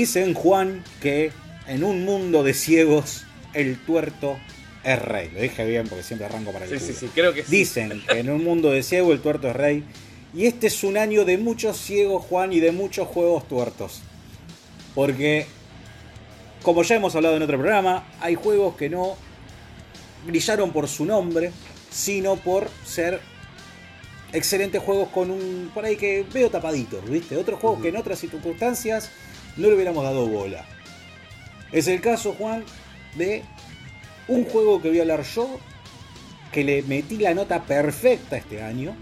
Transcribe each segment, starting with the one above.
Dicen, Juan, que en un mundo de ciegos, el tuerto es rey. Lo dije bien porque siempre arranco para el Sí, culo. sí, sí, creo que sí. Dicen que en un mundo de ciegos, el tuerto es rey. Y este es un año de muchos ciegos, Juan, y de muchos juegos tuertos. Porque, como ya hemos hablado en otro programa, hay juegos que no brillaron por su nombre, sino por ser excelentes juegos con un. por ahí que veo tapaditos, ¿viste? Otros juegos que en otras circunstancias no le hubiéramos dado bola. Es el caso, Juan, de un juego que voy a hablar yo, que le metí la nota perfecta este año.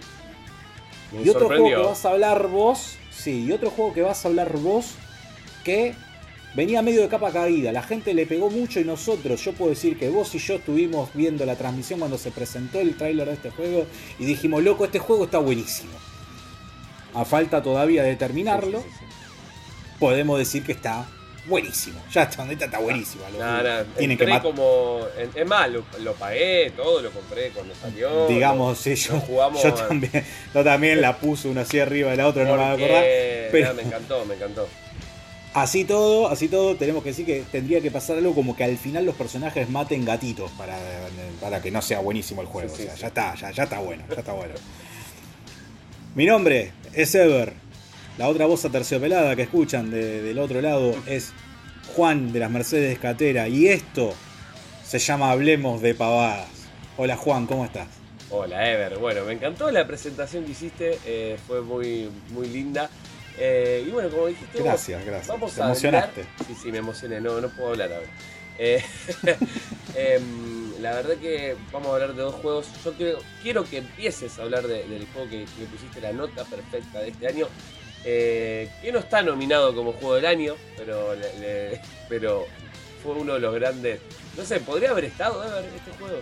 Me Y otro juego que vas a hablar vos, sí, y otro juego que vas a hablar vos, que venía medio de capa caída. La gente le pegó mucho y nosotros, yo puedo decir que vos y yo estuvimos viendo la transmisión cuando se presentó el tráiler de este juego y dijimos, loco, este juego está buenísimo. A falta todavía de terminarlo, Sí, sí, sí, podemos decir que está buenísimo. Ya está, neta, está buenísimo. loco. Nah, nah, Tienen que entré mat- como. en- Es más, lo, lo pagué, todo lo compré cuando salió. Digamos, sí, yo, jugamos yo también, yo también la puse una así arriba de la otra, no me voy a acordar. pero- nah, me encantó, me encantó. Así todo, así todo, tenemos que decir que tendría que pasar algo como que al final los personajes maten gatitos para, para que no sea buenísimo el juego. Sí, sí, o sea, sí. ya está, ya, ya está bueno, ya está bueno. Mi nombre es Ever. La otra voz aterciopelada que escuchan de- del otro lado es Juan de las Mercedes Catera. Y esto se llama Hablemos de Pavadas. Hola Juan, ¿cómo estás? Hola, Ever. Bueno, me encantó la presentación que hiciste, eh, fue muy, muy linda. Eh, y bueno, como dijiste, vos, Gracias, gracias. Vamos Te a emocionaste. hablar- Sí, sí, me emocioné, no, no puedo hablar ahora. Eh, em, la verdad que vamos a hablar de dos juegos. Yo quiero, quiero que empieces a hablar de- del juego que le pusiste la nota perfecta de este año. Eh, que no está nominado como juego del año, pero, le- le- pero fue uno de los grandes. No sé, podría haber estado, Ever, este juego.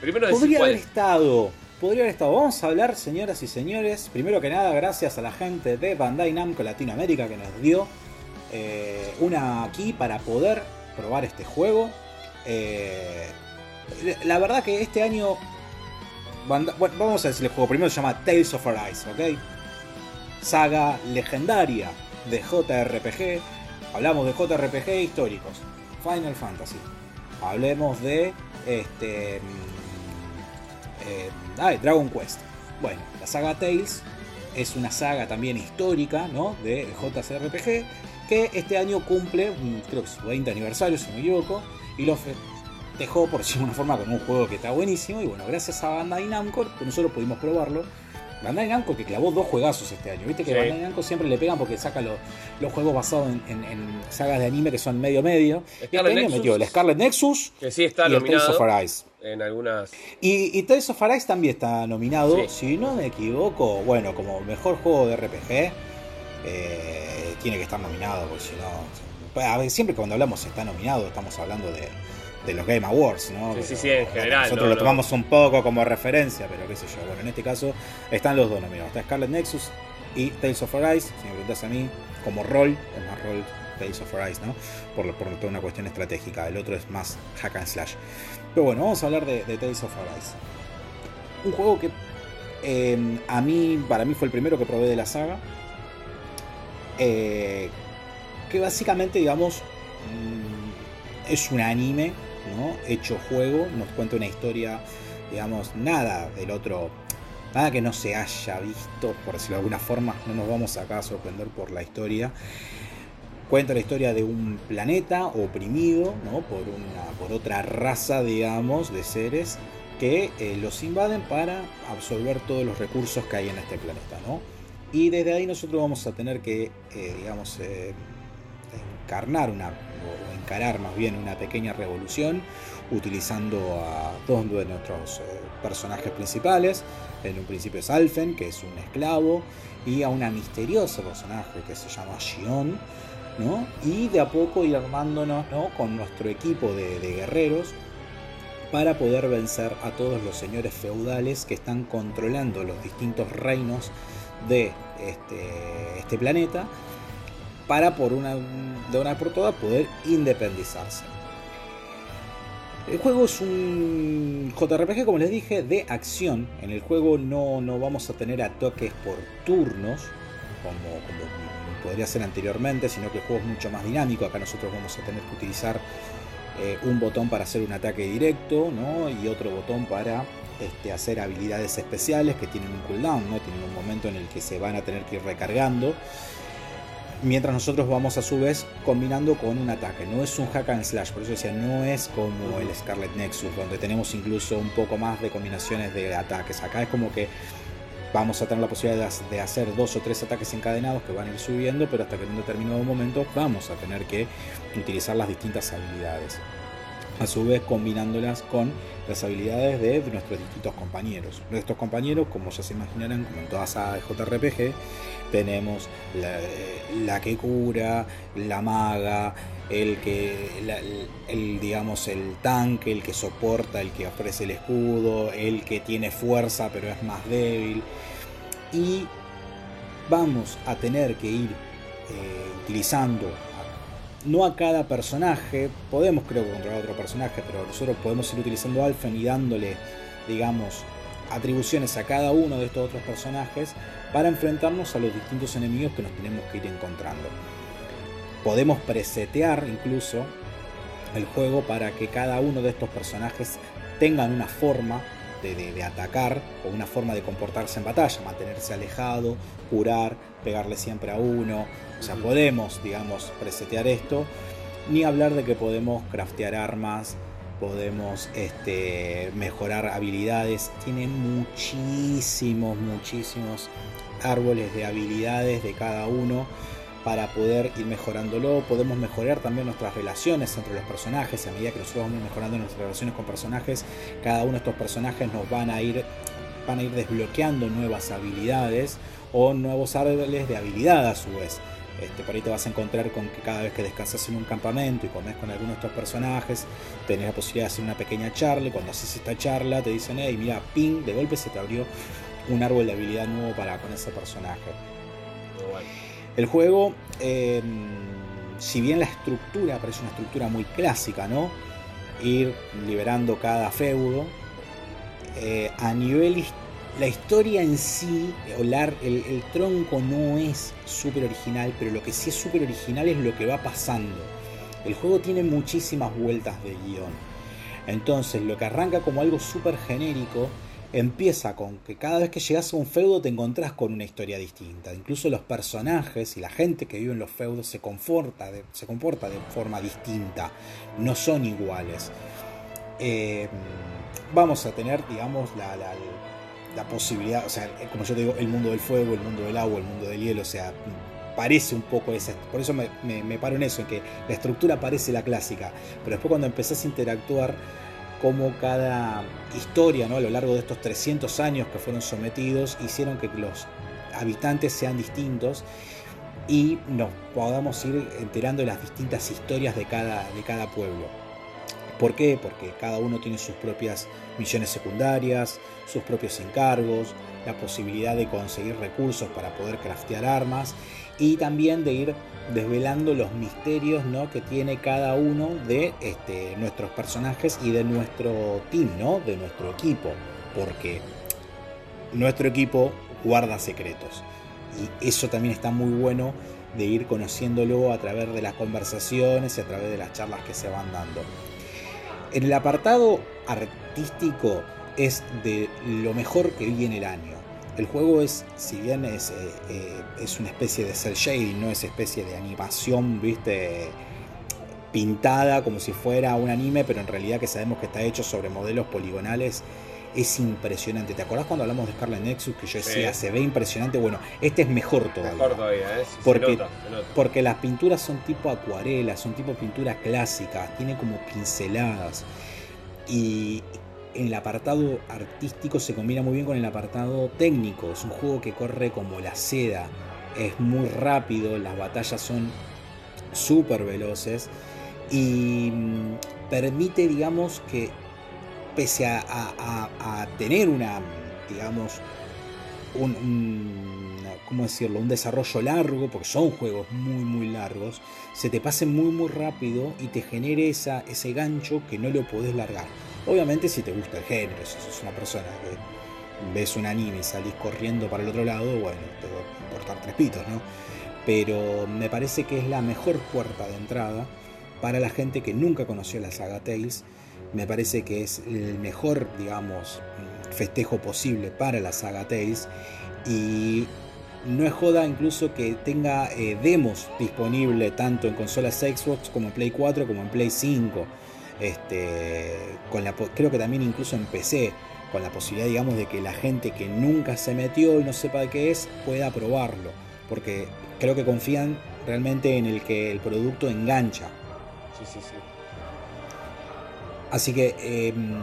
Primero Podría haber es. estado. Podría haber estado. Vamos a hablar, señoras y señores. Primero que nada, gracias a la gente de Bandai Namco Latinoamérica que nos dio eh, una aquí para poder probar este juego. Eh, la verdad que este año. Banda- bueno, vamos a decir el juego. Primero se llama Tales of Arise, ¿ok? Saga legendaria de JRPG. Hablamos de JRPG históricos. Final Fantasy. Hablemos de este mm, eh, Dragon Quest. Bueno, la saga Tales es una saga también histórica, ¿no? De JRPG que este año cumple, mm, creo que su 20 aniversario, si no me equivoco, y lo dejó por decirlo de una forma con un juego que está buenísimo y bueno, gracias a Bandai Namco nosotros pudimos probarlo. Bandai Namco que clavó dos juegazos este año, viste que Sí. Bandai Namco siempre le pegan porque saca lo- los juegos basados en, en- en sagas de anime que son medio medio. Este año metió el Scarlet Nexus Que sí está y el Tales of Arise. en algunas. Y, y Tales of Arise también está nominado, Sí. si no me equivoco, bueno, como mejor juego de RPG, eh, tiene que estar nominado, porque si no... A ver, siempre cuando hablamos está nominado, estamos hablando de, de los Game Awards, ¿no? Sí, sí, sí, en general, Nosotros no, lo no. tomamos un poco como referencia, pero qué sé yo. Bueno, en este caso están los dos nominados. Está Scarlet Nexus y Tales of Arise. Si me preguntas a mí, como rol, es más rol Tales of Arise, ¿no? Por, por toda una cuestión estratégica. El otro es más hack and slash. Pero bueno, vamos a hablar de, de Tales of Arise. Un juego que eh, a mí, para mí fue el primero que probé de la saga. Eh, que básicamente, digamos, mm, es un anime, Hecho juego, nos cuenta una historia, digamos, nada del otro, nada que no se haya visto, por decirlo de alguna forma, no nos vamos acá a sorprender por la historia. Cuenta la historia de un planeta oprimido, ¿no? Por, una, por otra raza, digamos, de seres que eh, los invaden para absorber todos los recursos que hay en este planeta, ¿no? Y desde ahí nosotros vamos a tener que, eh, digamos, eh, encarnar una, encarar más bien una pequeña revolución utilizando a dos de nuestros eh, personajes principales. En un principio es Alfen, que es un esclavo, y a una misteriosa personaje que se llama Shion, ¿no? Y de a poco ir armándonos ¿no? con nuestro equipo de, guerreros para poder vencer a todos los señores feudales que están controlando los distintos reinos de este, este planeta para por una, de una vez por todas poder independizarse. El juego es un JRPG, como les dije, de acción. En el juego no, no vamos a tener ataques por turnos, como, podría ser anteriormente, sino que el juego es mucho más dinámico. Acá nosotros vamos a tener que utilizar eh, un botón para hacer un ataque directo ¿no? y otro botón para este, hacer habilidades especiales que tienen un cooldown, ¿no? tienen un momento en el que se van a tener que ir recargando. Mientras nosotros vamos a su vez combinando con un ataque. No es un hack and slash, por eso decía, no es como el Scarlet Nexus, donde tenemos incluso un poco más de combinaciones de ataques. Acá es como que vamos a tener la posibilidad de hacer dos o tres ataques encadenados que van a ir subiendo, pero hasta que en un determinado momento vamos a tener que utilizar las distintas habilidades a su vez combinándolas con las habilidades de nuestros distintos compañeros. Nuestros compañeros, como ya se imaginarán, como en toda saga de JRPG, tenemos la, que cura, la maga, el que, el, digamos, el tanque, el que soporta, el que ofrece el escudo, el que tiene fuerza pero es más débil. Y vamos a tener que ir eh, utilizando no a cada personaje, podemos creo controlar a otro personaje, pero nosotros podemos ir utilizando Alphen y dándole, digamos, atribuciones a cada uno de estos otros personajes para enfrentarnos a los distintos enemigos que nos tenemos que ir encontrando. Podemos presetear incluso el juego para que cada uno de estos personajes tengan una forma de, atacar o una forma de comportarse en batalla, mantenerse alejado, curar, pegarle siempre a uno. O sea, podemos, digamos, presetear esto. Ni hablar de que podemos craftear armas, podemos este, mejorar habilidades. Tiene muchísimos, muchísimos árboles de habilidades de cada uno para poder ir mejorándolo. Podemos mejorar también nuestras relaciones entre los personajes. A medida que nosotros vamos mejorando nuestras relaciones con personajes, cada uno de estos personajes nos van a ir, van a ir desbloqueando nuevas habilidades o nuevos árboles de habilidad a su vez. Este, por ahí te vas a encontrar con que cada vez que descansas en un campamento y comes con alguno de estos personajes, tenés la posibilidad de hacer una pequeña charla. Y cuando haces esta charla, te dicen, hey, mira, ping, de golpe se te abrió un árbol de habilidad nuevo para con ese personaje. El juego, em, si bien la estructura parece una estructura muy clásica, ¿no? Ir liberando cada feudo, eh, a nivel la historia en sí, el, el tronco no es súper original, pero lo que sí es súper original es lo que va pasando. El juego tiene muchísimas vueltas de guion. Entonces, lo que arranca como algo súper genérico, empieza con que cada vez que llegas a un feudo te encontrás con una historia distinta. Incluso los personajes y la gente que vive en los feudos se, comporta de, se comporta de forma distinta, no son iguales. Eh, vamos a tener, digamos, la, posibilidad, o sea, como yo te digo, el mundo del fuego, el mundo del agua, el mundo del hielo, o sea, parece un poco esa, por eso me, me paro en eso, en que la estructura parece la clásica, pero después cuando empezás a interactuar cómo cada historia ¿no? a lo largo de estos 300 años que fueron sometidos hicieron que los habitantes sean distintos y nos podamos ir enterando de las distintas historias de cada, de cada pueblo. ¿Por qué? Porque cada uno tiene sus propias misiones secundarias, sus propios encargos, la posibilidad de conseguir recursos para poder craftear armas y también de ir desvelando los misterios ¿no? que tiene cada uno de este, nuestros personajes y de nuestro team, ¿no? de nuestro equipo, porque nuestro equipo guarda secretos y eso también está muy bueno de ir conociéndolo a través de las conversaciones y a través de las charlas que se van dando. En el apartado artístico es de lo mejor que vi en el año. El juego es, si bien es, eh, eh, es una especie de cel shading, no es especie de animación, viste, pintada como si fuera un anime, pero en realidad que sabemos que está hecho sobre modelos poligonales, es impresionante. ¿Te acordás cuando hablamos de Scarlet Nexus que yo decía, se ve impresionante? Bueno, este es mejor todavía. Mejor todavía, ¿eh? porque, porque las pinturas son tipo acuarelas, son tipo pinturas clásicas, tiene como pinceladas. Y, en el apartado artístico se combina muy bien con el apartado técnico. Es un juego que corre como la seda, es muy rápido, las batallas son súper veloces y mm, permite, digamos, que pese a, tener una, digamos, un, ¿cómo decirlo? un desarrollo largo, porque son juegos muy, muy largos, se te pase muy, muy rápido y te genere esa, ese gancho que no lo podés largar. Obviamente si te gusta el género, si sos una persona que ves un anime y salís corriendo para el otro lado, bueno, te va a importar tres pitos, ¿no? pero me parece que es la mejor puerta de entrada para la gente que nunca conoció la saga Tales. Me parece que es el mejor, digamos, festejo posible para la saga Tales. Y no es joda incluso que tenga eh, demos disponible tanto en consolas Xbox como en Play 4 como en Play 5. Este, con la, creo que también incluso en PC, con la posibilidad, digamos, de que la gente que nunca se metió y no sepa de qué es, pueda probarlo. Porque creo que confían realmente en el que el producto engancha. Sí, sí, sí. Así que em,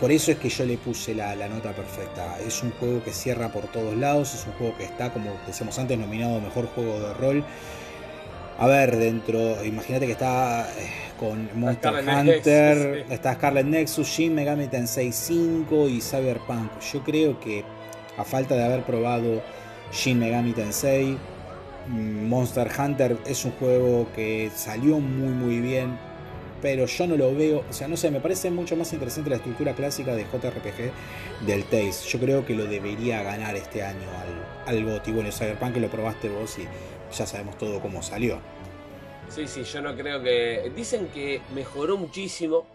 por eso es que yo le puse la, nota perfecta. Es un juego que cierra por todos lados, es un juego que está, como decíamos antes, nominado Mejor Juego de Rol. A ver, dentro, imagínate que está eh, con Monster Hunter, está Scarlet Nexus, Shin Megami Tensei 5 y Cyberpunk. Yo creo que a falta de haber probado Shin Megami Tensei, mm, Monster Hunter es un juego que salió muy muy bien, pero yo no lo veo, o sea, no sé, me parece mucho más interesante la estructura clásica de JRPG del Taste. Yo creo que lo debería ganar este año al, al GOTY. Bueno, Cyberpunk que lo probaste vos y ya sabemos todo cómo salió. Sí, sí, yo no creo que... Dicen que mejoró muchísimo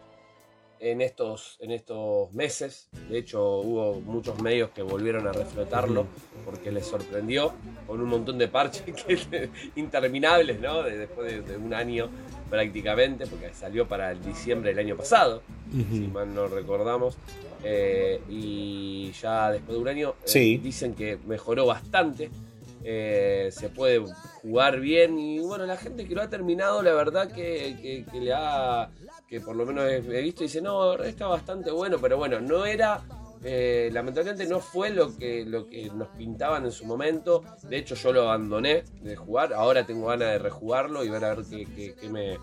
en estos, en estos meses. De hecho, hubo muchos medios que volvieron a reflotarlo porque les sorprendió con un montón de parches interminables, ¿no? después de, un año prácticamente, porque salió para el diciembre del año pasado, si mal no recordamos. Eh, y ya después de un año eh, dicen que mejoró bastante. Eh, se puede jugar bien y bueno, la gente que lo ha terminado, la verdad que, le ha, que por lo menos he, visto, dice, no, está bastante bueno, pero bueno, no era, eh, lamentablemente no fue lo que, lo que nos pintaban en su momento, de hecho yo lo abandoné de jugar, ahora tengo ganas de rejugarlo y ver a ver qué, qué, me,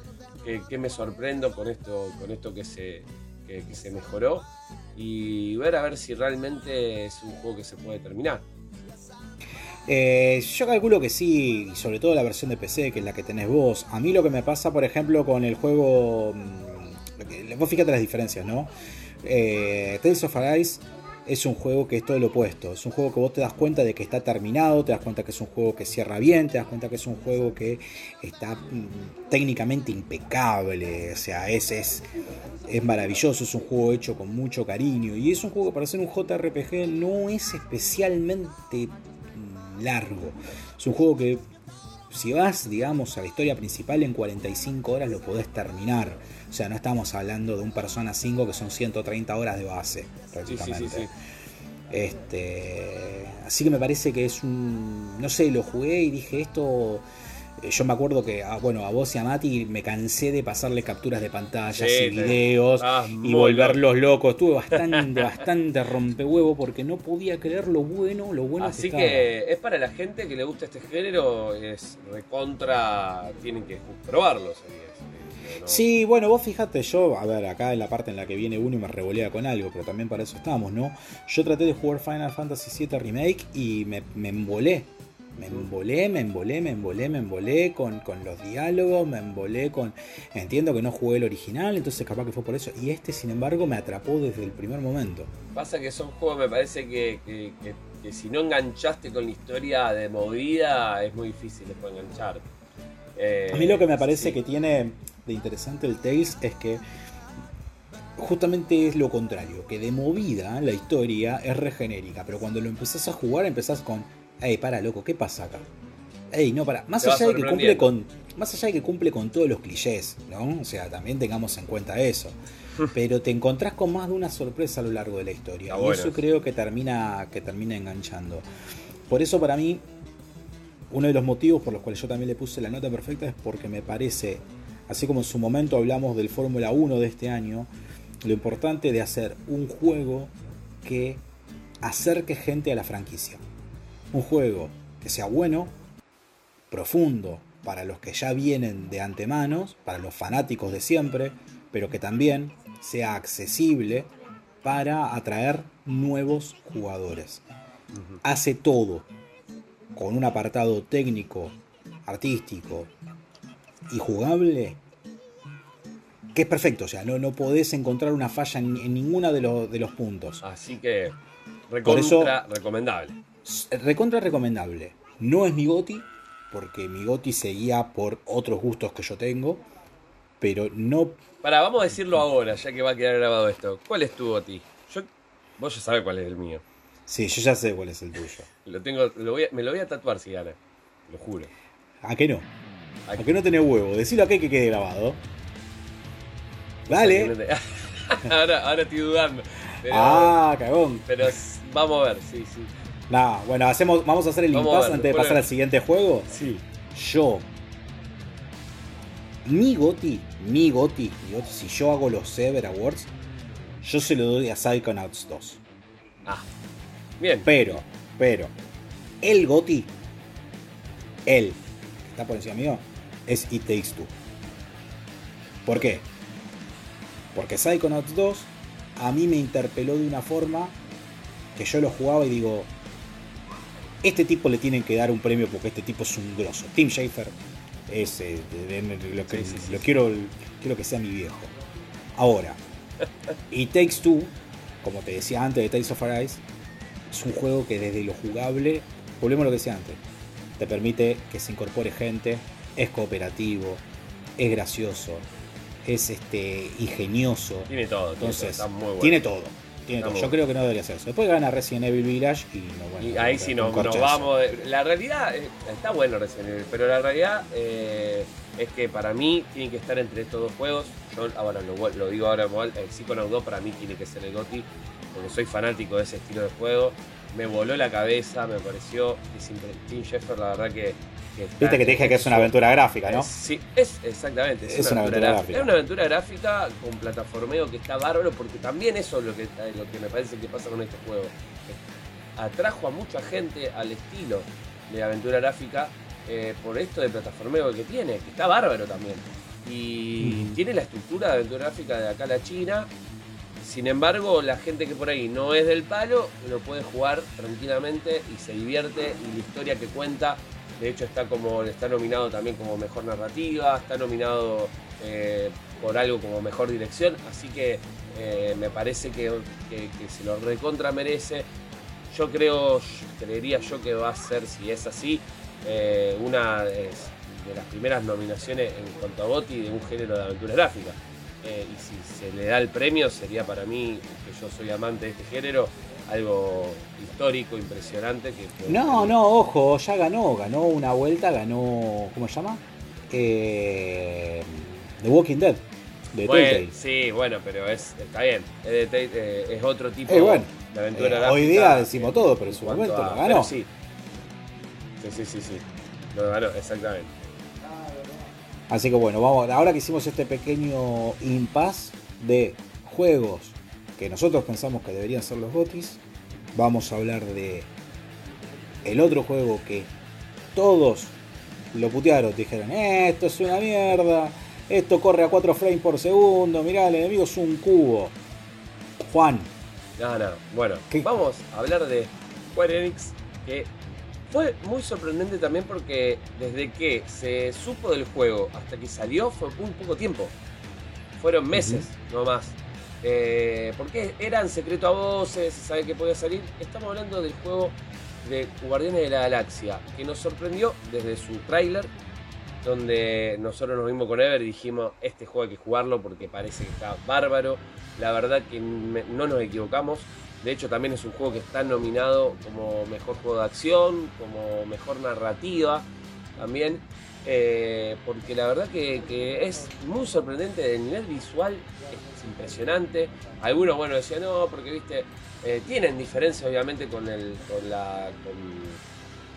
qué, me sorprendo con esto, con esto que se, que se mejoró y ver a ver si realmente es un juego que se puede terminar. Eh, yo calculo que sí, y sobre todo la versión de PC, que es la que tenés vos. A mí lo que me pasa, por ejemplo, con el juego. Mm, vos fíjate las diferencias, ¿no? Eh, Tales of Arise es un juego que es todo lo opuesto. Es un juego que vos te das cuenta de que está terminado, te das cuenta que es un juego que cierra bien, te das cuenta que es un juego que está mm, técnicamente impecable. O sea, es, es, es maravilloso, es un juego hecho con mucho cariño. Y es un juego que para ser un JRPG no es especialmente largo. Es un juego que si vas, digamos, a la historia principal en 45 horas lo podés terminar. O sea, no estamos hablando de un Persona 5 que son 130 horas de base, prácticamente. este, así que me parece que es un. No sé, lo jugué y dije esto yo me acuerdo que, ah, bueno, a vos y a Mati me cansé de pasarle capturas de pantallas y videos y volverlos locos. Estuve bastante, bastante rompehuevo porque no podía creer lo bueno, lo bueno Así que, es para la gente que le gusta este género, es recontra, tienen que probarlo, Sí, bueno, vos fíjate, yo, a ver, acá en la parte en la que viene uno y me revolea con algo, pero también para eso estamos, ¿no? Yo traté de jugar Final Fantasy VII Remake y me, me embolé me embolé, me embolé, me embolé, me embolé con, los diálogos, me embolé con... Entiendo que no jugué el original, entonces capaz que fue por eso. Y este, sin embargo, me atrapó desde el primer momento. Pasa que son juegos, me parece que, si no enganchaste con la historia de movida, es muy difícil después enganchar. a mí lo que me parece que tiene de interesante el Tales es que justamente es lo contrario, que de movida la historia es regenérica, pero cuando lo empezás a jugar empezás con Ey, para, loco, ¿qué pasa acá? Ey, no, para. Más allá de que cumple con. Más allá de que cumple con todos los clichés, ¿no? O sea, también tengamos en cuenta eso. Pero te encontrás con más de una sorpresa a lo largo de la historia. y eso creo que termina, que termina enganchando. Por eso, para mí, uno de los motivos por los cuales yo también le puse la nota perfecta es porque me parece, así como en su momento hablamos del Fórmula 1 de este año, lo importante de hacer un juego que acerque gente a la franquicia. Un juego que sea bueno, profundo para los que ya vienen de antemano, para los fanáticos de siempre, pero que también sea accesible para atraer nuevos jugadores. Hace todo con un apartado técnico, artístico y jugable que es perfecto, o sea, no, no podés encontrar una falla en, ninguno de, los, de los puntos. Así que, recontra recomendable recontra recomendable. No es mi goti, porque mi Goti seguía por otros gustos que yo tengo, pero no... Para, vamos a decirlo ahora, ya que va a quedar grabado esto. ¿Cuál es tu Goti? Yo, vos ya sabes cuál es el mío. Sí, yo ya sé cuál es el tuyo. Lo tengo, lo voy a- me lo voy a tatuar si gana, lo juro. ¿A qué no? ¿A ¿A qué no tenés huevo? Decilo acá que quede grabado. Dale. ahora, ahora estoy dudando. Pero, Ah, cagón. pero vamos a ver, sí, sí. Nah, bueno, hacemos, vamos a hacer el Vamos impasse ver, antes de pasar al siguiente juego. Sí. Yo, mi Goti, mi Goti, mi Goti, si yo hago los Sever Awards, yo se lo doy a Psychonauts 2. Ah. Bien. Pero, pero, el Goti, él, que está por encima mío, es It Takes Two. ¿Por qué? Porque Psychonauts 2 a mí me interpeló de una forma que yo lo jugaba y digo, este tipo le tienen que dar un premio porque este tipo es un grosso. Tim Schafer es eh, lo que Sí, sí, sí, lo quiero quiero que sea mi viejo. Ahora, It Takes Two, como te decía antes de Tales of Arise, es un juego que desde lo jugable, volvemos a lo que decía antes, te permite que se incorpore gente, es cooperativo, es gracioso, es este ingenioso. Tiene todo, tiene todo, Entonces, está muy bueno. tiene todo. Tiene todo. Yo creo que no debería hacerse. Después gana Resident Evil Village y no bueno. Y ahí sí nos, vamos. La realidad, eh, está bueno Resident Evil, pero la realidad eh, es que para mí tiene que estar entre estos dos juegos. Yo ahora lo, digo ahora igual, el Psychonauts 2 para mí tiene que ser el GOTY, porque soy fanático de ese estilo de juego. Me voló la cabeza, me pareció Tim Schafer la verdad que... Viste que te dije que es una aventura gráfica, ¿no? Sí, es exactamente. Es una aventura gráfica. Es una aventura gráfica con plataformeo que está bárbaro, porque también eso es lo que, lo que me parece que pasa con este juego. Atrajo a mucha gente al estilo de aventura gráfica eh, por esto de plataformeo que tiene, que está bárbaro también. Y Mm. tiene la estructura de aventura gráfica de acá a la China. Sin embargo, la gente que por ahí no es del palo lo puede jugar tranquilamente y se divierte. Y la historia que cuenta, de hecho, está como está nominado también como mejor narrativa, está nominado eh, por algo como mejor dirección. Así que eh, me parece que, se lo recontra merece. Yo creo, creería yo que va a ser, si es así, eh, una de las primeras nominaciones en cuanto a Gotti de un género de aventura gráfica. Eh, y si se le da el premio, sería para mí, que yo soy amante de este género, algo histórico, impresionante. Que, No, no, ojo, ya ganó, ganó una vuelta, ganó, ¿cómo se llama? Eh, The Walking Dead, de Bueno, sí, bueno, pero es, está bien. Es, de eh, es otro tipo Eh, bueno, de aventura Eh, hoy día decimos todo, pero en su momento a- lo ganó. sí. sí, sí, sí, sí. Lo ganó, exactamente. Así que bueno, vamos, ahora que hicimos este pequeño impasse de juegos que nosotros pensamos que deberían ser los GOTIS, vamos a hablar de el otro juego que todos lo putearon, dijeron, "Eh, esto es una mierda, esto corre a 4 frames por segundo, mirá, el enemigo es un cubo. Juan, No, no. Bueno, ¿Qué? vamos a hablar de Square Enix, que fue muy sorprendente también porque desde que se supo del juego hasta que salió fue muy poco tiempo. Fueron meses, no más. Eh, porque eran secreto a voces, se sabe que podía salir. Estamos hablando del juego de Guardianes de la Galaxia, que nos sorprendió desde su tráiler, donde nosotros nos vimos con Ever y dijimos, este juego hay que jugarlo porque parece que está bárbaro. La verdad que no nos equivocamos. De hecho, también es un juego que está nominado como mejor juego de acción, como mejor narrativa también. eh, porque la verdad que, es muy sorprendente, el nivel visual es impresionante. Algunos, bueno, decían, no, porque viste, eh, tienen diferencia obviamente con, el, con, la,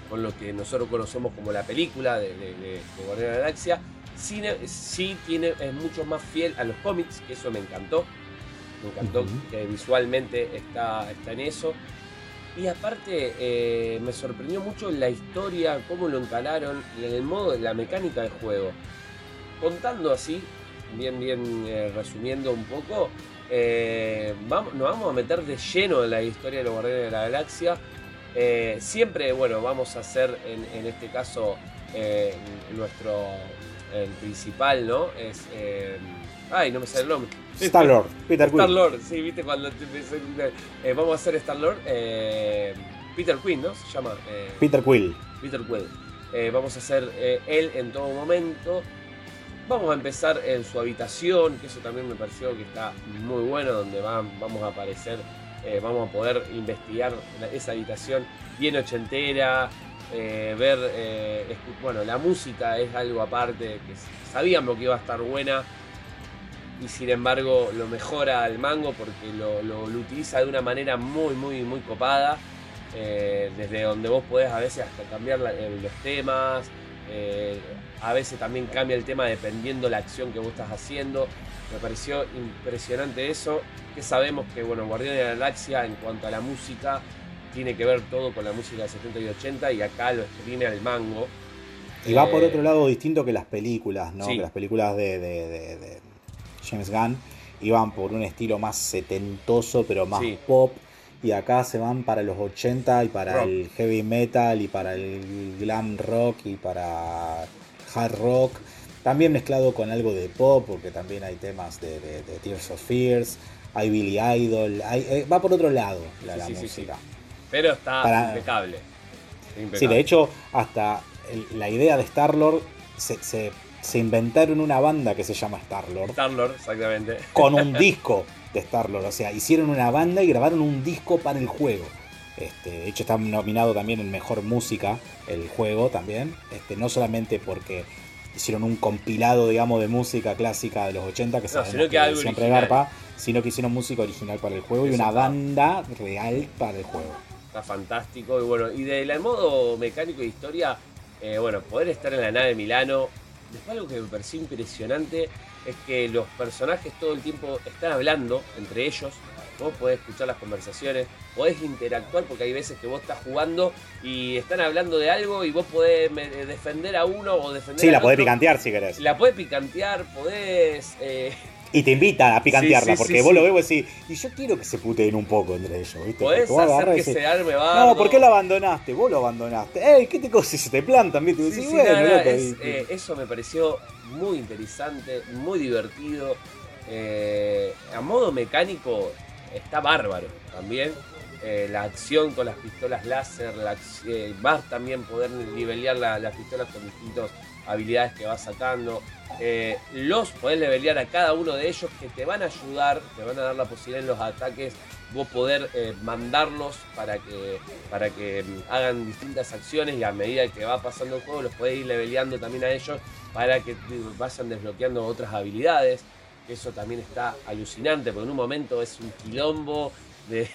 con, lo que nosotros conocemos como la película de, de, de, Galaxia. Sí, tiene, es mucho más fiel a los cómics, eso me encantó. Me encantó que visualmente está, está en eso. Y aparte, eh, me sorprendió mucho la historia, cómo lo encalaron, y el modo, la mecánica del juego. Contando así, bien, bien eh, resumiendo un poco, eh, vamos, nos vamos a meter de lleno en la historia de los Guardianes de la Galaxia. Siempre, bueno, vamos a hacer en, en este caso nuestro el principal, ¿no? Es. Eh, ay, no me sale el nombre. Star Lord, Peter Quill. Star Lord, sí, viste cuando te- te- eh, vamos a hacer Star Lord. eh, Peter Quinn, ¿no? Se llama. eh, Peter Quill. Peter Quill. eh, vamos a eh, él en todo momento. Vamos a empezar en su habitación, que eso también me pareció que está muy bueno, donde vamos a aparecer, eh, vamos a poder investigar esa habitación bien ochentera, ver, bueno, la música es algo aparte, que sabíamos que iba a estar buena, y sin embargo lo mejora al mango porque lo, utiliza de una manera muy, muy, muy copada. Eh, desde donde vos podés a veces hasta cambiar eh, los temas, eh, a veces también cambia el tema dependiendo la acción que vos estás haciendo. Me pareció impresionante eso, que sabemos que bueno, Guardián de la Galaxia en cuanto a la música tiene que ver todo con la música de 70 y 80 y acá lo exprime al mango. Y va por otro lado distinto que las películas, ¿no? Que las películas de, James Gunn iban por un estilo más setentoso, pero más pop y acá se van para los 80 y para el heavy metal y para el glam rock y para hard rock. También mezclado con algo de pop, porque también hay temas de, Tears of Fears, hay Billy Idol, eh, va por otro lado la, música. Pero está impecable. Sí, de hecho, hasta la idea de Star-Lord se, se, se, inventaron una banda que se llama Star-Lord. Star-Lord, exactamente. Con un disco de Star-Lord. O sea, hicieron una banda y grabaron un disco para el juego. Este, de hecho, está nominado también en Mejor Música, el juego también. Este, no solamente porque hicieron un compilado, digamos, de música clásica de los 80, que, no, sino que, siempre garpa, sino que hicieron música original para el juego y una banda real para el juego. Está fantástico. Y bueno, y del modo mecánico de historia, eh, bueno, poder estar en la nave de Milano, después algo que me pareció impresionante es que los personajes todo el tiempo están hablando entre ellos. Vos podés escuchar las conversaciones, podés interactuar porque hay veces que vos estás jugando y están hablando de algo y vos podés defender a uno o defender sí, la podés picantear si querés. La podés picantear, podés eh, y te invita a picantearla, porque vos lo ves y decís, y yo quiero que se puteen un poco entre ellos, ¿viste? Podés hacer que se arme bardo. No, ¿por qué lo abandonaste? Vos lo abandonaste. Ey, ¿qué te cosas si te plantan? ¿viste? Sí, bueno, eh, eso me pareció muy interesante, muy divertido. Eh, a modo mecánico está bárbaro también. Eh, la acción con las pistolas láser, la, vas también poder nivelear las pistolas con distintas habilidades que vas sacando. Eh, los podés levelear a cada uno de ellos que te van a ayudar, te van a dar la posibilidad en los ataques, vos poder eh, mandarlos para que, para que mm, hagan distintas acciones y a medida que va pasando el juego los podés ir leveleando también a ellos para que vayan desbloqueando otras habilidades. Eso también está alucinante, porque en un momento es un quilombo de,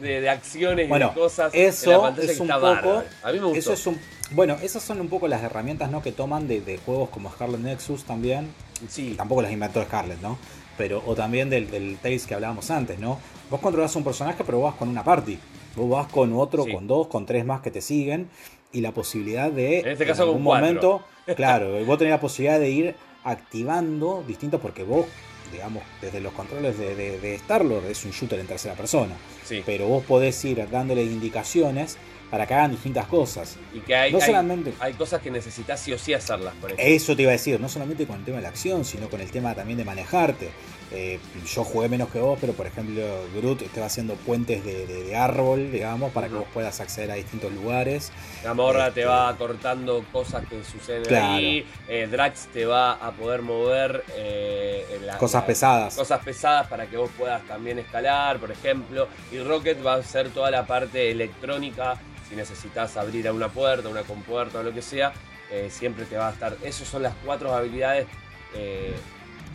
de, acciones y de cosas eso en la pantalla es un poco, A mí me gustó. Eso es un, bueno, esas son un poco las herramientas ¿no? que toman de, juegos como Scarlet Nexus también. Sí. Tampoco las inventó Scarlet, ¿no? Pero, o también del, del Tales que hablábamos antes, ¿no? Vos controlas un personaje, pero vos vas con una party. Vos vas con otro, con dos, con tres más que te siguen. Y la posibilidad de. En este caso, en un momento. Claro, vos tenés la posibilidad de ir activando distintos, porque vos digamos, desde los controles de, de, de Star-Lord es un shooter en tercera persona. Sí. Pero vos podés ir dándole indicaciones para que hagan distintas cosas. Y que hay, no solamente, hay, cosas que necesitas sí o sí hacerlas, por Eso te iba a decir, no solamente con el tema de la acción, sino con el tema también de manejarte. Eh, yo jugué menos que vos, pero por ejemplo, Groot estaba haciendo puentes de, árbol, digamos, para que vos puedas acceder a distintos lugares. La morra te este, va cortando cosas que suceden ahí. Eh, Drax te va a poder mover eh, cosas pesadas. Cosas pesadas para que vos puedas también escalar, por ejemplo. Y Rocket va a hacer toda la parte electrónica. Si necesitas abrir a una puerta, una compuerta o lo que sea, siempre te va a estar. Esas son las cuatro habilidades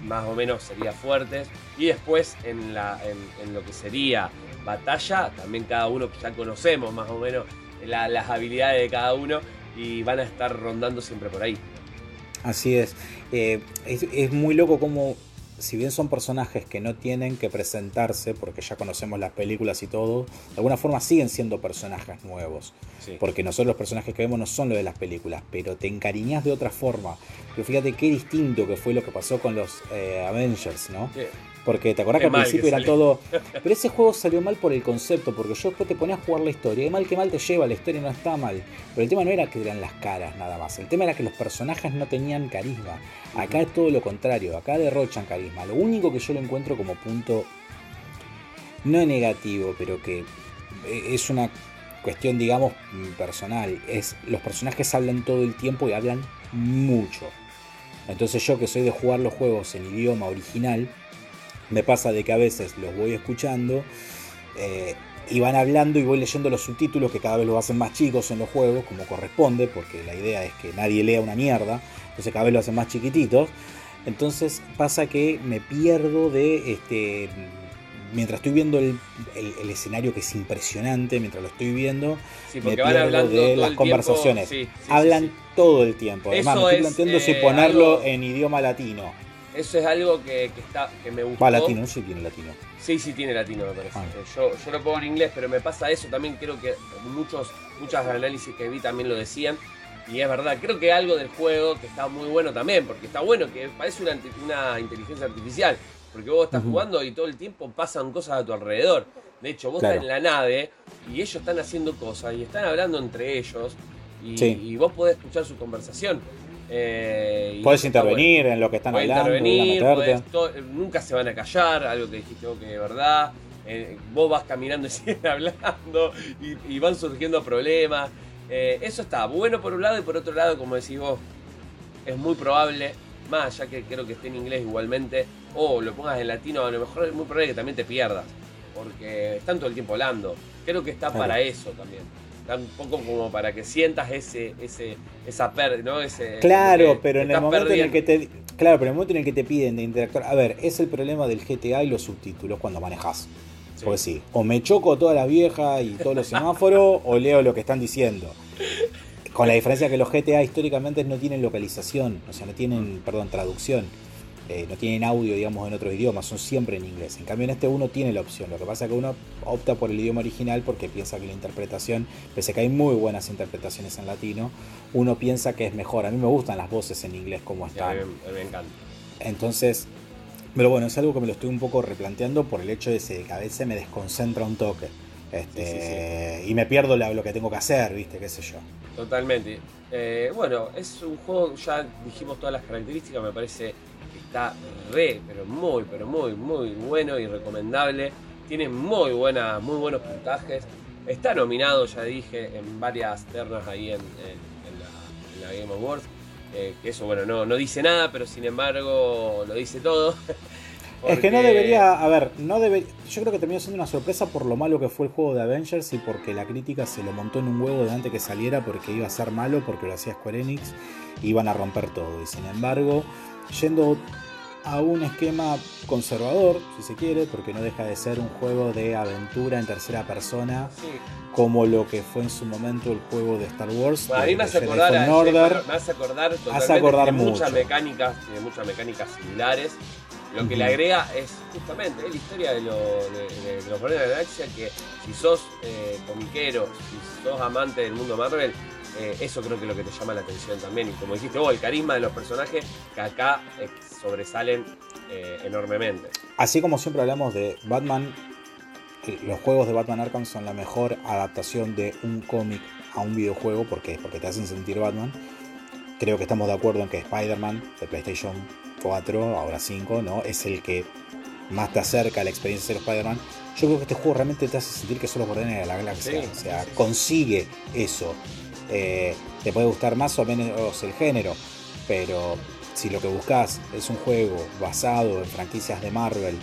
más o menos sería fuertes. Y después en, la, en, lo que sería batalla, también cada uno ya conocemos más o menos las habilidades de cada uno y van a estar rondando siempre por ahí. Así es. Eh, es, es, muy loco como si bien son personajes que no tienen que presentarse, porque ya conocemos las películas y todo, de alguna forma siguen siendo personajes nuevos. Porque nosotros los personajes que vemos no son los de las películas, pero te encariñas de otra forma. Pero fíjate qué distinto que fue lo que pasó con los eh, Avengers, ¿no? Porque te acordás que al principio era todo. Pero ese juego salió mal por el concepto, porque yo después te ponía a jugar la historia. Y mal que mal te lleva, la historia no está mal. Pero el tema no era que eran las caras nada más. El tema era que los personajes no tenían carisma. Acá es todo lo contrario, acá derrochan carisma. Lo único que yo lo encuentro como punto. No negativo, pero que es una cuestión, digamos, personal, es los personajes hablan todo el tiempo y hablan mucho. Entonces yo que soy de jugar los juegos en idioma original, me pasa de que a veces los voy escuchando eh, y van hablando y voy leyendo los subtítulos que cada vez los hacen más chicos en los juegos, como corresponde, porque la idea es que nadie lea una mierda, entonces cada vez lo hacen más chiquititos. Entonces pasa que me pierdo de este. Mientras estoy viendo el, escenario que es impresionante, mientras lo estoy viendo, me pierdo de las conversaciones. Hablan todo el tiempo. Además, me estoy planteando si eh, ponerlo en idioma latino. Eso es algo que, está, que me gustó. Va latino, sí tiene latino. Sí, sí tiene latino, me parece. Ah. Yo, yo lo pongo en inglés, pero me pasa eso también. Creo que muchos, muchos análisis que vi también lo decían. Y es verdad, creo que algo del juego que está muy bueno también, porque está bueno que parece una, una inteligencia artificial, porque vos estás jugando y todo el tiempo pasan cosas a tu alrededor. De hecho, vos estás en la nave y ellos están haciendo cosas y están hablando entre ellos y, vos podés escuchar su conversación. Eh, Puedes intervenir en lo que están hablando. Intervenir, nunca se van a callar, algo que dijiste vos que de verdad. Eh, vos vas caminando y siguen hablando y van surgiendo problemas. Eh, eso está bueno por un lado y por otro lado, como decís vos, es muy probable, más ya que creo que esté en inglés igualmente, o lo pongas en latino, a lo mejor es muy probable que también te pierdas, porque están todo el tiempo hablando. Creo que está para eso también. Tampoco como para que sientas ese, ese, esa pérdida, ¿no? Ese, claro, pero en el momento en el que te. Claro, pero en el momento en el que te piden de interactuar. A ver, es el problema del GTA y los subtítulos cuando manejas. Pues sí, o me choco todas las viejas y todos los semáforos, o leo lo que están diciendo. Con la diferencia que los GTA históricamente no tienen localización, o sea, no tienen, perdón, traducción. Eh, no tienen audio, digamos, en otros idiomas, son siempre en inglés. En cambio, en este uno tiene la opción. Lo que pasa es que uno opta por el idioma original porque piensa que la interpretación, pese a que hay muy buenas interpretaciones en latino, uno piensa que es mejor. A mí me gustan las voces en inglés como están. me encanta. Entonces, pero bueno, es algo que me lo estoy un poco replanteando por el hecho de que a veces me desconcentra un toque. Este, Y me pierdo lo que tengo que hacer, ¿viste? ¿Qué sé yo? Totalmente. Eh, bueno, es un juego, ya dijimos todas las características, me parece que está re, pero muy, pero muy, muy bueno y recomendable. Tiene muy, buena, muy buenos puntajes. Está nominado, ya dije, en varias ternas ahí en, la, Game Awards. Eh, eso, bueno, no, no dice nada, pero sin embargo lo dice todo. Es que no debería, a ver, no debe, yo creo que terminó siendo una sorpresa por lo malo que fue el juego de Avengers y porque la crítica se lo montó en un huevo de antes que saliera porque iba a ser malo, porque lo hacía Square Enix, iban a romper todo. Y sin embargo, yendo a un esquema conservador, si se quiere, porque no deja de ser un juego de aventura en tercera persona, como lo que fue en su momento el juego de Star Wars. a mí me hace acordar, a, me hace acordar, hace acordar muchas mecánicas, tiene muchas mecánicas similares. Lo que le agrega es justamente la historia de, los Guardianes de la Galaxia, que si sos eh, comiquero, si sos amante del mundo Marvel, eh, eso creo que es lo que te llama la atención también. Y como dijiste vos, el carisma de los personajes que acá eh, sobresalen enormemente. Así como siempre hablamos de Batman, los juegos de Batman Arkham son la mejor adaptación de un cómic a un videojuego, ¿por qué? Porque te hacen sentir Batman. Creo que estamos de acuerdo en que Spider-Man de PlayStation 4, ahora 5, ¿no? Es el que más te acerca a la experiencia de ser Spider-Man. Yo creo que este juego realmente te hace sentir que son los guardianes de la galaxia. o sea, consigue eso. Eh, te puede gustar más o menos el género, pero si lo que buscas es un juego basado en franquicias de Marvel,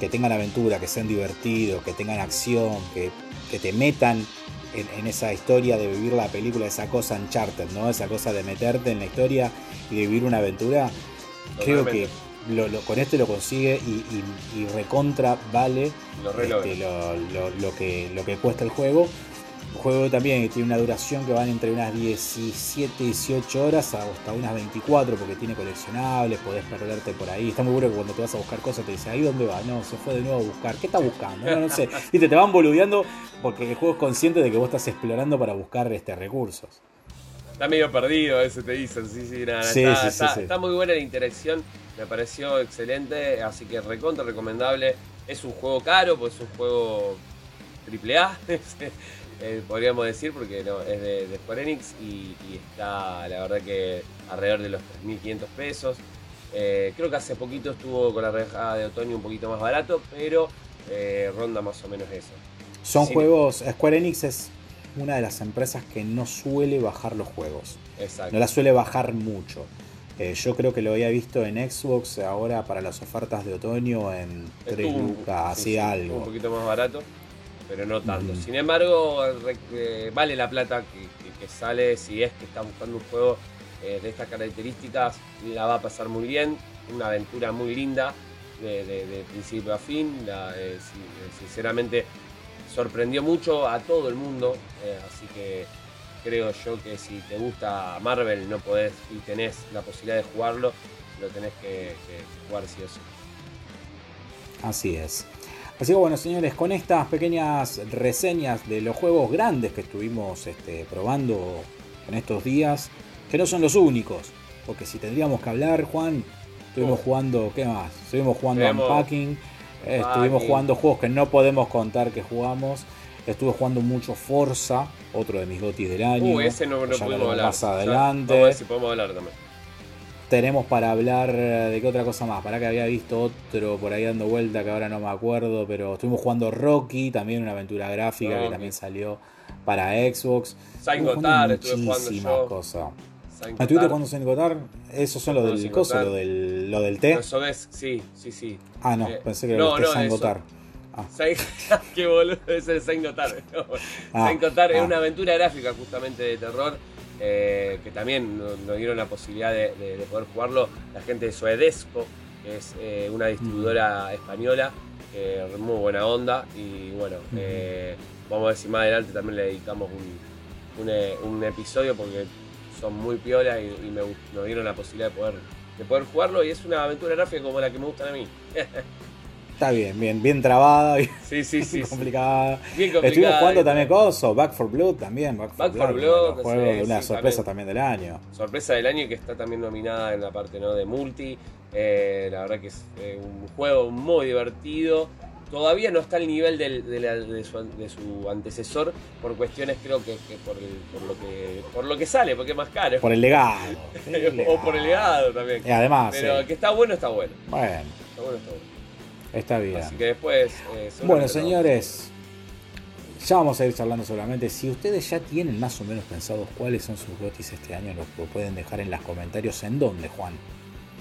que tengan aventura, que sean divertidos, que tengan acción, que, que te metan en, esa historia de vivir la película, esa cosa Uncharted, ¿no? Esa cosa de meterte en la historia y de vivir una aventura, creo que con este lo consigue y, recontra vale este, lo, que, lo que cuesta el juego. Juego también que tiene una duración que van entre unas 17, 18 horas hasta unas 24 porque tiene coleccionables, podés perderte por ahí. Está muy bueno que cuando te vas a buscar cosas te dice, ¿ahí dónde va? No, se fue de nuevo a buscar. ¿Qué está buscando? No, no sé. Te van boludeando porque el juego es consciente de que vos estás explorando para buscar este, recursos. Está medio perdido, ese te dicen. Sí, sí, nada. está, está, muy buena la interacción, me pareció excelente, así que recontra recomendable. Es un juego caro, pues es un juego triple A, eh, podríamos decir, porque no, es de, Square Enix y, está, la verdad, que alrededor de los 3.500 pesos. Eh, creo que hace poquito estuvo con la reja de otoño un poquito más barato, pero eh, ronda más o menos eso. Son juegos, Square Enix es una de las empresas que no suele bajar los juegos. Exacto. No la suele bajar mucho. Eh, yo creo que lo había visto en Xbox ahora para las ofertas de otoño en 3 Estuvo un- lucas, sí, así sí, algo. Un poquito más barato, pero no tanto. Sin embargo, eh, vale la plata que, que- que sale si es que está buscando un juego eh, de estas características. La va a pasar muy bien, una aventura muy linda de, de- de principio a fin. La, eh, si- sinceramente sorprendió mucho a todo el mundo, así que creo yo que si te gusta Marvel no podés y tenés la posibilidad de jugarlo, lo tenés que, que jugar sí o sí. Así es. Así que bueno, señores, con estas pequeñas reseñas de los juegos grandes que estuvimos este, probando en estos días, que no son los únicos, porque si tendríamos que hablar, Juan, estuvimos Oh. jugando, ¿qué más? Estuvimos jugando Unpacking, eh, estuvimos Unpacking. jugando juegos que no podemos contar que jugamos. Estuve jugando mucho Forza, otro de mis gotis del año. Uy, ese no, no Ya pudimos hablaremos hablar. Más adelante. vamos a ver si podemos hablar también. Tenemos para hablar eh, de qué otra cosa más. Para que había visto otro por ahí dando vuelta que ahora no me acuerdo. Pero estuvimos jugando Rocky, también una aventura gráfica que también salió para Xbox. Gotar, jugando estuve jugando muchísimas yo. cosas. Saint ¿Estuviste jugando Gotar? Esos son lo Jugando del coso, lo del, lo del té. Eso es, sí, sí, sí. Ah, no, Eh, pensé que era no, el té no, eso. Ah. Qué boludo, es el Saint Gotar. No, Ah, Saint Gotar es ah. una aventura gráfica justamente de terror. Eh, que también nos, nos dieron la posibilidad de, de- de poder jugarlo la gente de Soedesco, que es eh, una distribuidora española, muy buena onda. Y bueno, eh, vamos a ver si más adelante también le dedicamos un, un, eh, un episodio porque son muy piola y, y me, nos dieron la posibilidad de poder, de poder jugarlo. Y es una aventura gráfica como la que me gustan a mí. está bien, bien, bien trabada, bien Sí, sí, sí. complicada. Bien Estuvimos complicada. jugando también coso, Back for Blood también. Back for Back for Blood, Blood, uno de una sorpresa también. del año. sorpresa del año que está también nominada en la parte ¿no? de multi. Eh, la verdad que es eh, un juego muy divertido. Todavía no está al nivel del- de, la- de su, de su antecesor por cuestiones creo que, que por, el- por lo que por lo que sale, porque es más caro. Por el legado. o por el legado también. Y además, Pero sí. que está bueno, está bueno. bueno, Está bueno, está bueno. Está bien. Así que después... eh, Bueno, señores, ya vamos a ir charlando solamente. Si ustedes ya tienen más o menos pensados cuáles son sus gotis este año, lo pueden dejar en los comentarios. ¿En dónde, Juan?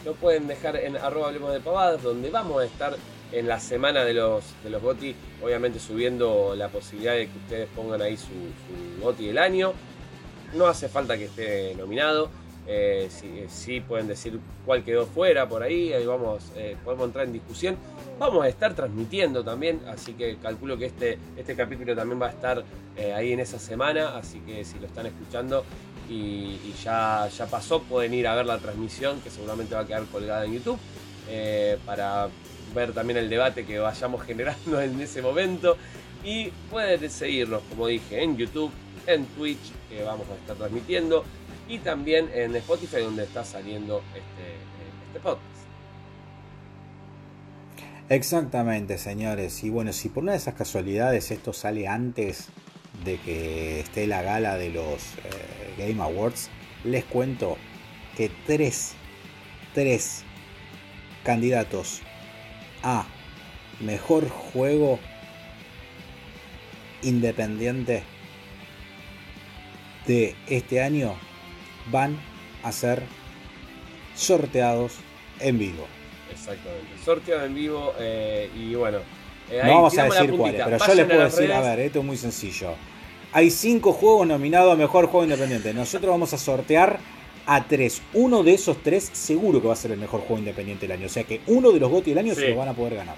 Lo pueden dejar en arroba hablemos de pavadas, donde vamos a estar en la semana de los, de los GOTI, obviamente subiendo la posibilidad de que ustedes pongan ahí su, su GOTI del año. No hace falta que esté nominado. Eh, sí, eh, pueden decir cuál quedó fuera por ahí, ahí vamos, eh, podemos entrar en discusión. Vamos a estar transmitiendo también, así que calculo que este, este capítulo también va a estar ahí en esa semana, así que si lo están escuchando y, y ya, ya pasó, pueden ir a ver la transmisión que seguramente va a quedar colgada en YouTube para ver también el debate que vayamos generando en ese momento. Y pueden seguirnos, como dije, en YouTube, en Twitch, que vamos a estar transmitiendo, y también en Spotify, donde está saliendo este, este podcast. Exactamente, señores. Y bueno, si por una de esas casualidades esto sale antes de que esté la gala de los eh, Game Awards, les cuento que tres, tres candidatos a mejor juego independiente de este año van a ser sorteados en vivo. Exactamente. Sorteo en vivo eh, y bueno. eh, No vamos a decir cuáles, pero yo les puedo decir, a ver, esto es muy sencillo. Hay cinco juegos nominados a Mejor Juego Independiente. Nosotros vamos a sortear a tres. Uno de esos tres seguro que va a ser el mejor juego independiente del año. O sea que uno de los GOTY del año Sí. se lo van a poder ganar.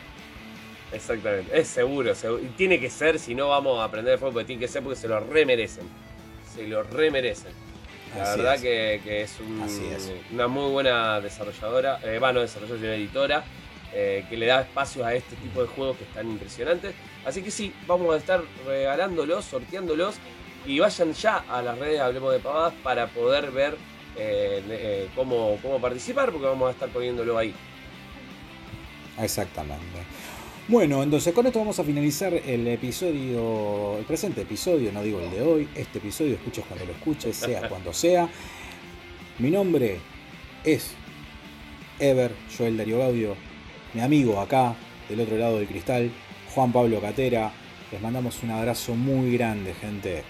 Exactamente, es seguro, seguro. Y tiene que ser, si no vamos a aprender de fútbol, porque tiene que ser porque se lo remerecen. Se lo remerecen. La Así verdad es. Que, que es, un- Así es. una muy buena desarrolladora, eh, va, no desarrolladora, sino editora, eh, que le da espacios a este tipo de juegos que están impresionantes. Así que sí, vamos a estar regalándolos, sorteándolos y vayan ya a las redes Hablemos de Pavadas para poder ver eh, eh, cómo, cómo participar, porque vamos a estar poniéndolo ahí. Exactamente. Bueno, entonces con esto vamos a finalizar el episodio, el presente episodio, no digo el de hoy, este episodio, escuches cuando lo escuches, sea cuando sea. Mi nombre es Ever Joel Darío Gaudio, mi amigo acá, del otro lado del cristal, Juan Pablo Catera. Les mandamos un abrazo muy grande, gente.